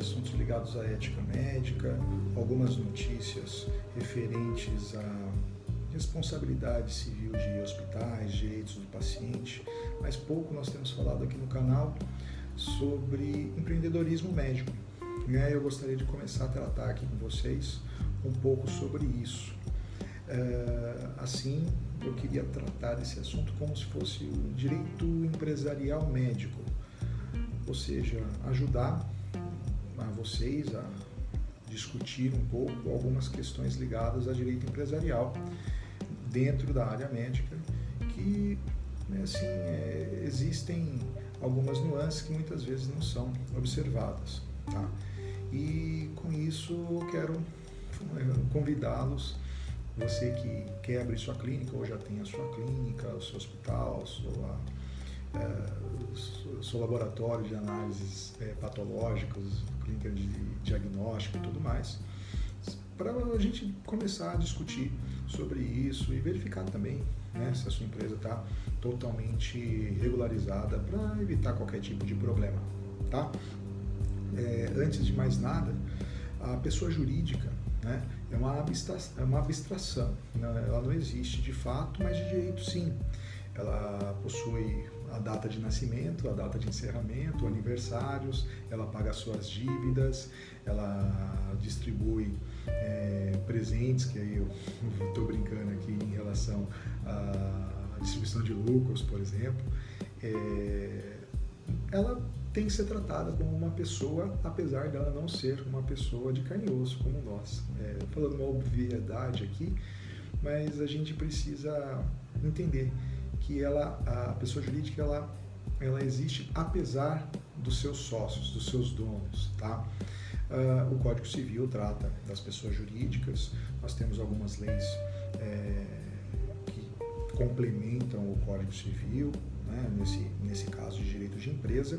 assuntos ligados à ética médica, algumas notícias referentes à responsabilidade civil de hospitais, direitos do paciente, mas pouco nós temos falado aqui no canal sobre empreendedorismo médico. Né? Eu gostaria de começar a tratar aqui com vocês um pouco sobre isso. É, assim, eu queria tratar desse assunto como se fosse o direito empresarial médico, ou seja, ajudar a vocês a discutir um pouco algumas questões ligadas a direito empresarial dentro da área médica, que né, assim, é, existem algumas nuances que muitas vezes não são observadas. Tá? E com isso eu quero é, convidá-los você que quer abrir sua clínica ou já tem a sua clínica, o seu hospital, sua, é, seu laboratório de análises é, patológicas, clínica de diagnóstico e tudo mais, para a gente começar a discutir sobre isso e verificar também né, se a sua empresa está totalmente regularizada para evitar qualquer tipo de problema. Tá? É, antes de mais nada, a pessoa jurídica né? É, uma abstração, é uma abstração, né? ela não existe de fato, mas de direito sim. Ela possui a data de nascimento, a data de encerramento, aniversários, ela paga suas dívidas, ela distribui é, presentes, que aí eu estou brincando aqui em relação à distribuição de lucros, por exemplo. É, ela tem que ser tratada como uma pessoa, apesar dela não ser uma pessoa de carne e osso como nós. É, falando uma obviedade aqui, mas a gente precisa entender que ela, a pessoa jurídica, ela, ela existe apesar dos seus sócios, dos seus donos, tá? Uh, o Código Civil trata das pessoas jurídicas, nós temos algumas leis é, que complementam o Código Civil, né, nesse, nesse caso de direito de empresa.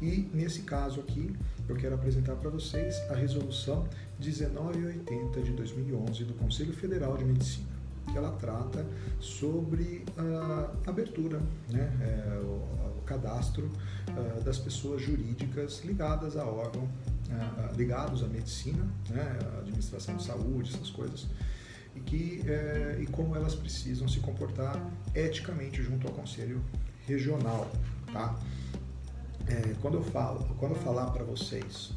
E nesse caso aqui, eu quero apresentar para vocês a resolução 1980 de 2011 do Conselho Federal de Medicina, que ela trata sobre a abertura, né, é, o, o, cadastro uh, das pessoas jurídicas ligadas a órgão, uh, ligados à medicina, né, administração de saúde, essas coisas, e, que, é, e como elas precisam se comportar eticamente junto ao Conselho regional, tá? É, quando eu falo, quando eu falar para vocês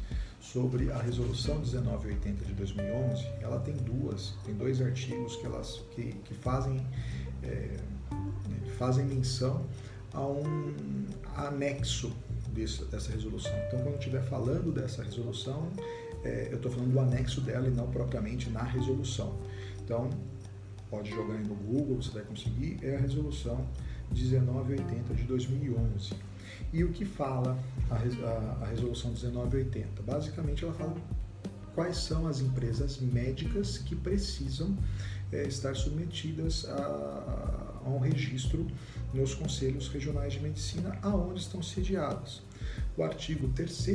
sobre a resolução 1980 de 2011, ela tem duas, tem dois artigos que elas que, que fazem é, fazem menção a um anexo dessa resolução. Então, quando estiver falando dessa resolução, é, eu estou falando do anexo dela e não propriamente na resolução. Então, pode jogar aí no Google, você vai conseguir, é a resolução 1980 de 2011. E o que fala a, resolução 1980? Basicamente, ela fala quais são as empresas médicas que precisam é, estar submetidas a, a, um registro nos conselhos regionais de medicina aonde estão sediadas. O artigo 3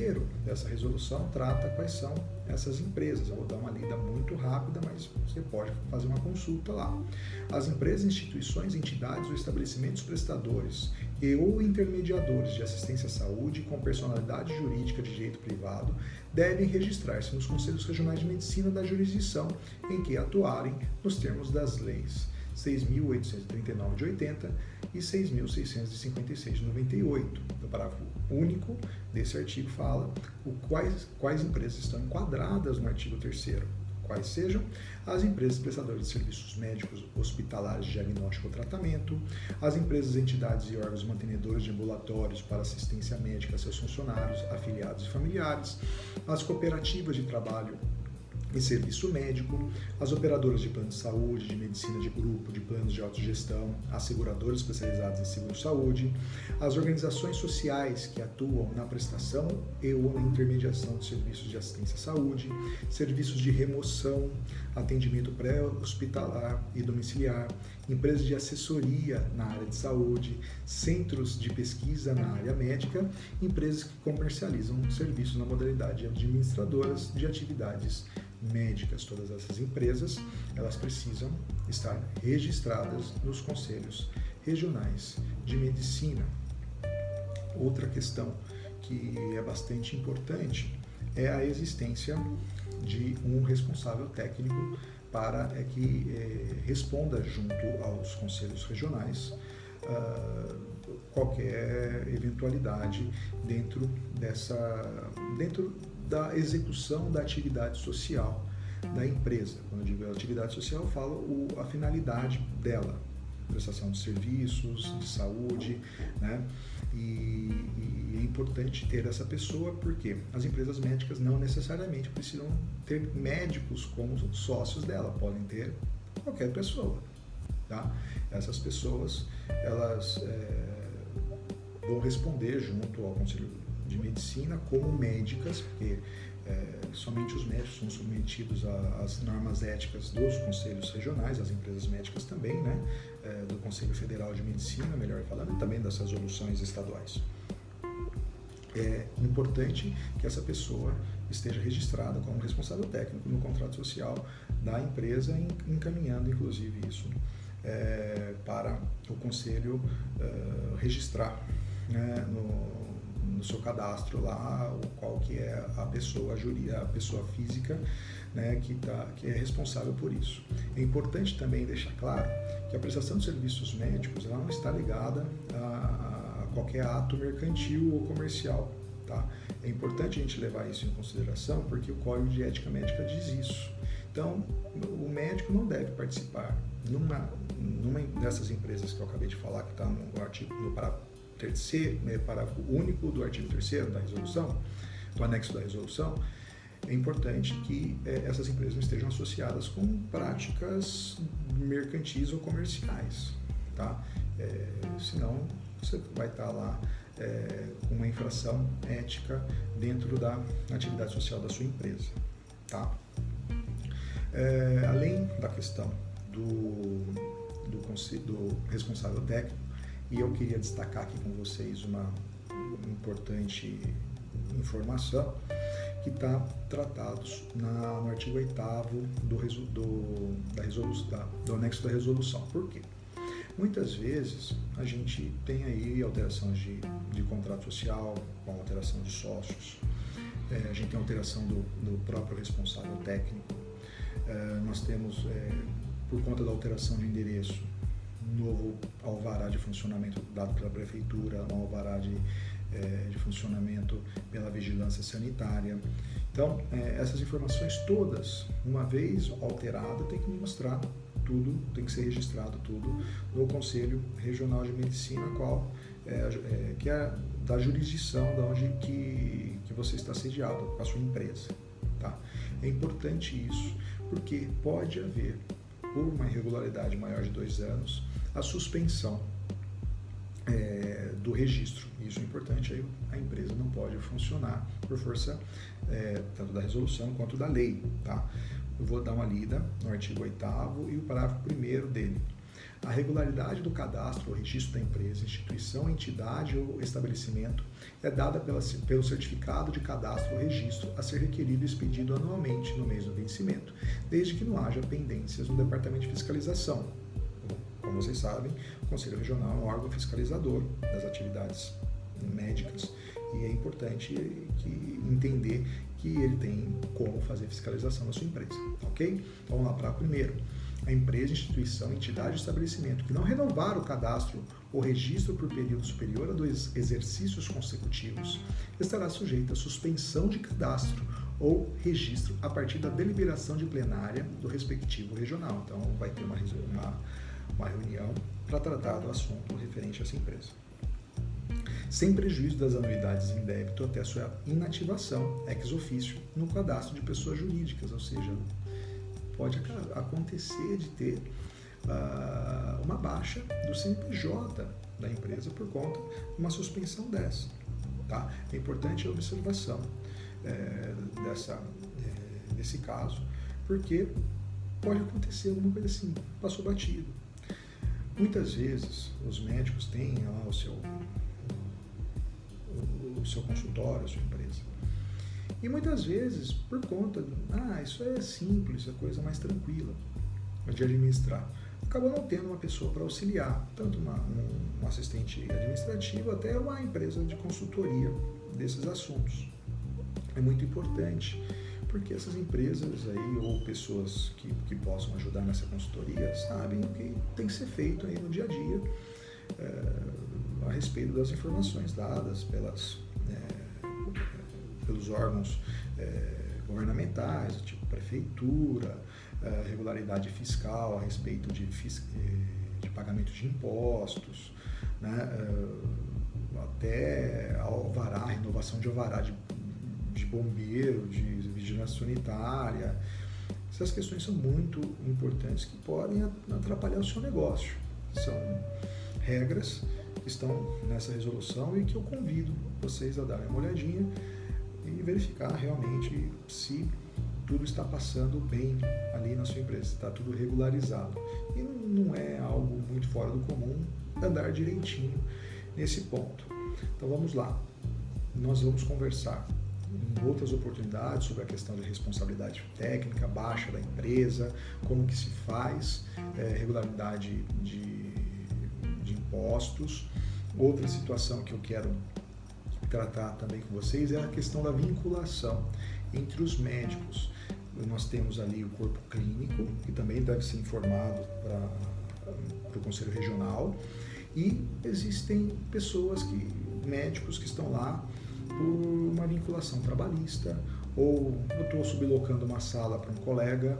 dessa resolução trata quais são essas empresas. Eu vou dar uma lida muito rápida, mas você pode fazer uma consulta lá. As empresas, instituições, entidades ou estabelecimentos prestadores e ou intermediadores de assistência à saúde com personalidade jurídica de direito privado devem registrar-se nos conselhos regionais de medicina da jurisdição em que atuarem nos termos das leis 6.839 de 80 e 6.656 de 98. O parágrafo único desse artigo fala o quais, quais empresas estão enquadradas no artigo 3 quais sejam as empresas prestadoras de serviços médicos hospitalares de diagnóstico ou tratamento, as empresas, entidades e órgãos mantenedores de ambulatórios para assistência médica a seus funcionários, afiliados e familiares, as cooperativas de trabalho e serviço médico, as operadoras de plano de saúde, de medicina de grupo, de planos de autogestão, as seguradoras especializadas em seguro-saúde, as organizações sociais que atuam na prestação e ou na intermediação de serviços de assistência à saúde, serviços de remoção, atendimento pré-hospitalar e domiciliar, empresas de assessoria na área de saúde, centros de pesquisa na área médica, empresas que comercializam serviços na modalidade de administradoras de atividades médicas, todas essas empresas, elas precisam estar registradas nos conselhos regionais de medicina. Outra questão que é bastante importante é a existência de um responsável técnico para é que é, responda junto aos conselhos regionais uh, qualquer eventualidade dentro dessa dentro da execução da atividade social da empresa. Quando eu digo atividade social, eu falo o, a finalidade dela, prestação de serviços, de saúde, né? E, e, é importante ter essa pessoa porque as empresas médicas não necessariamente precisam ter médicos como sócios dela, podem ter qualquer pessoa, tá? Essas pessoas, elas é, vão responder junto ao Conselho de Medicina como médicas, porque é, somente os médicos são submetidos às normas éticas dos conselhos regionais, as empresas médicas também, né, é, do Conselho Federal de Medicina, melhor falando, e também das resoluções estaduais. É importante que essa pessoa esteja registrada como responsável técnico no contrato social da empresa, encaminhando inclusive isso é, para o conselho é, registrar né, no, no seu cadastro lá qual que é a pessoa, a juria, a pessoa física né, que, tá, que é responsável por isso. É importante também deixar claro que a prestação de serviços médicos ela não está ligada a, a qualquer ato mercantil ou comercial. Tá? É importante a gente levar isso em consideração porque o Código de Ética Médica diz isso. Então, o médico não deve participar numa, numa dessas empresas que eu acabei de falar, que está no artigo no terceiro, né, parágrafo único do artigo 3 da resolução, do anexo da resolução, é importante que é, essas empresas não estejam associadas com práticas mercantis ou comerciais, tá? É, senão você vai estar lá é, com uma infração ética dentro da atividade social da sua empresa, tá? É, além da questão do, do, do responsável técnico, e eu queria destacar aqui com vocês uma importante informação que está tratado na, no artigo 8 do, do, da resolução, do anexo da resolução. Por quê? Muitas vezes a gente tem aí alterações de, de contrato social, com alteração de sócios, é, a gente tem alteração do, do próprio responsável técnico, é, nós temos, é, por conta da alteração de endereço, novo alvará de funcionamento dado pela prefeitura, um alvará de, é, de funcionamento pela vigilância sanitária. Então, é, essas informações todas, uma vez alterada, tem que mostrar tudo, tem que ser registrado tudo no Conselho Regional de Medicina, qual é, é, que é da jurisdição da onde que, que você está sediado, a sua empresa. Tá? É importante isso, porque pode haver, por uma irregularidade maior de dois anos, a suspensão é, do registro. Isso é importante, aí a empresa não pode funcionar por força é, tanto da resolução quanto da lei. Tá? Eu vou dar uma lida no artigo 8 e o parágrafo 1 dele. A regularidade do cadastro ou registro da empresa, instituição, entidade ou estabelecimento é dada pela, pelo certificado de cadastro ou registro a ser requerido e expedido anualmente no mês do vencimento, desde que não haja pendências no Departamento de Fiscalização, como vocês sabem, o Conselho Regional é um órgão fiscalizador das atividades médicas e é importante que entender que ele tem como fazer fiscalização na sua empresa, ok? Então vamos lá para primeiro. A empresa, instituição, entidade ou estabelecimento que não renovar o cadastro ou registro por período superior a dois exercícios consecutivos estará sujeita a suspensão de cadastro ou registro a partir da deliberação de plenária do respectivo regional. Então vai ter uma, uma uma reunião para tratar do assunto referente a essa empresa. Sem prejuízo das anuidades em débito até sua inativação ex ofício no cadastro de pessoas jurídicas, ou seja, pode acontecer de ter uh, uma baixa do CNPJ da empresa por conta de uma suspensão dessa. Tá? É importante a observação é, dessa, é, desse caso, porque pode acontecer alguma coisa assim, passou batido. Muitas vezes os médicos têm lá o seu, o seu consultório, a sua empresa. E muitas vezes, por conta, ah, isso é simples, é coisa mais tranquila de administrar. acabou não tendo uma pessoa para auxiliar, tanto uma, um, um assistente administrativo até uma empresa de consultoria desses assuntos. É muito importante porque essas empresas aí ou pessoas que, que possam ajudar nessa consultoria sabem o que tem que ser feito aí no dia a dia é, a respeito das informações dadas pelas, é, pelos órgãos é, governamentais, tipo prefeitura, regularidade fiscal a respeito de, de pagamento de impostos, né, até alvará, renovação de alvará de de bombeiro, de vigilância sanitária. Essas questões são muito importantes que podem atrapalhar o seu negócio. São regras que estão nessa resolução e que eu convido vocês a darem uma olhadinha e verificar realmente se tudo está passando bem ali na sua empresa, está tudo regularizado. E não é algo muito fora do comum andar direitinho nesse ponto. Então vamos lá. Nós vamos conversar em outras oportunidades sobre a questão de responsabilidade técnica baixa da empresa, como que se faz é, regularidade de, de impostos. Outra situação que eu quero tratar também com vocês é a questão da vinculação entre os médicos. Nós temos ali o corpo clínico, que também deve ser informado para o Conselho Regional, e existem pessoas que, médicos que estão lá por uma vinculação trabalhista, ou eu estou sublocando uma sala para um colega.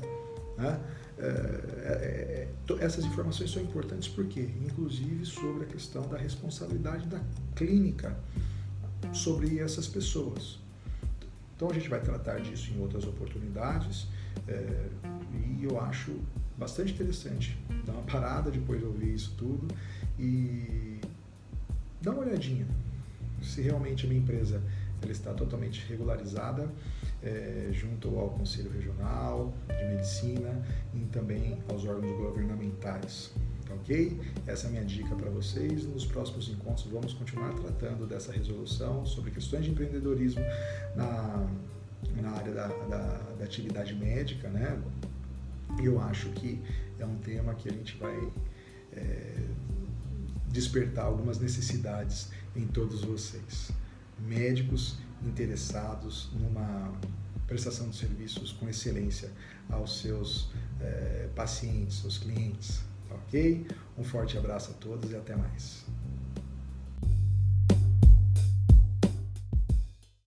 Né? É, é, é essas informações são importantes porque, inclusive, sobre a questão da responsabilidade da clínica sobre essas pessoas. Então a gente vai tratar disso em outras oportunidades é, e eu acho bastante interessante dar uma parada depois de ouvir isso tudo e dar uma olhadinha se realmente a minha empresa ela está totalmente regularizada é, junto ao Conselho Regional de Medicina e também aos órgãos governamentais. Tá ok? Essa é a minha dica para vocês. Nos próximos encontros vamos continuar tratando dessa resolução sobre questões de empreendedorismo na, na área da, da, da atividade médica, né? Eu acho que é um tema que a gente vai é, despertar algumas necessidades em todos vocês. Médicos interessados numa prestação de serviços com excelência aos seus é, pacientes, aos clientes. Ok? Um forte abraço a todos e até mais.